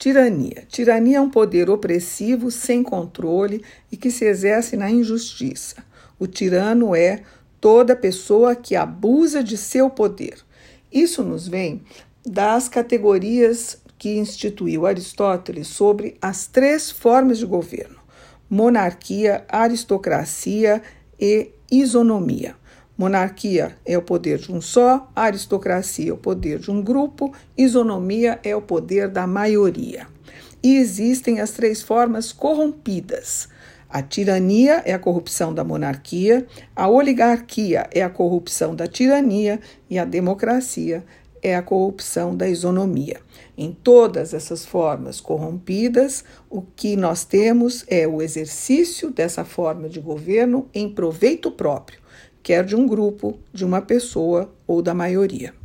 Tirania. Tirania é um poder opressivo, sem controle e que se exerce na injustiça. O tirano é toda pessoa que abusa de seu poder. Isso nos vem das categorias que instituiu Aristóteles sobre as três formas de governo: monarquia, aristocracia e isonomia. Monarquia é o poder de um só, aristocracia é o poder de um grupo, isonomia é o poder da maioria. E existem as três formas corrompidas. A tirania é a corrupção da monarquia, a oligarquia é a corrupção da tirania e a democracia é a corrupção da isonomia. Em todas essas formas corrompidas, o que nós temos é o exercício dessa forma de governo em proveito próprio quer de um grupo, de uma pessoa ou da maioria.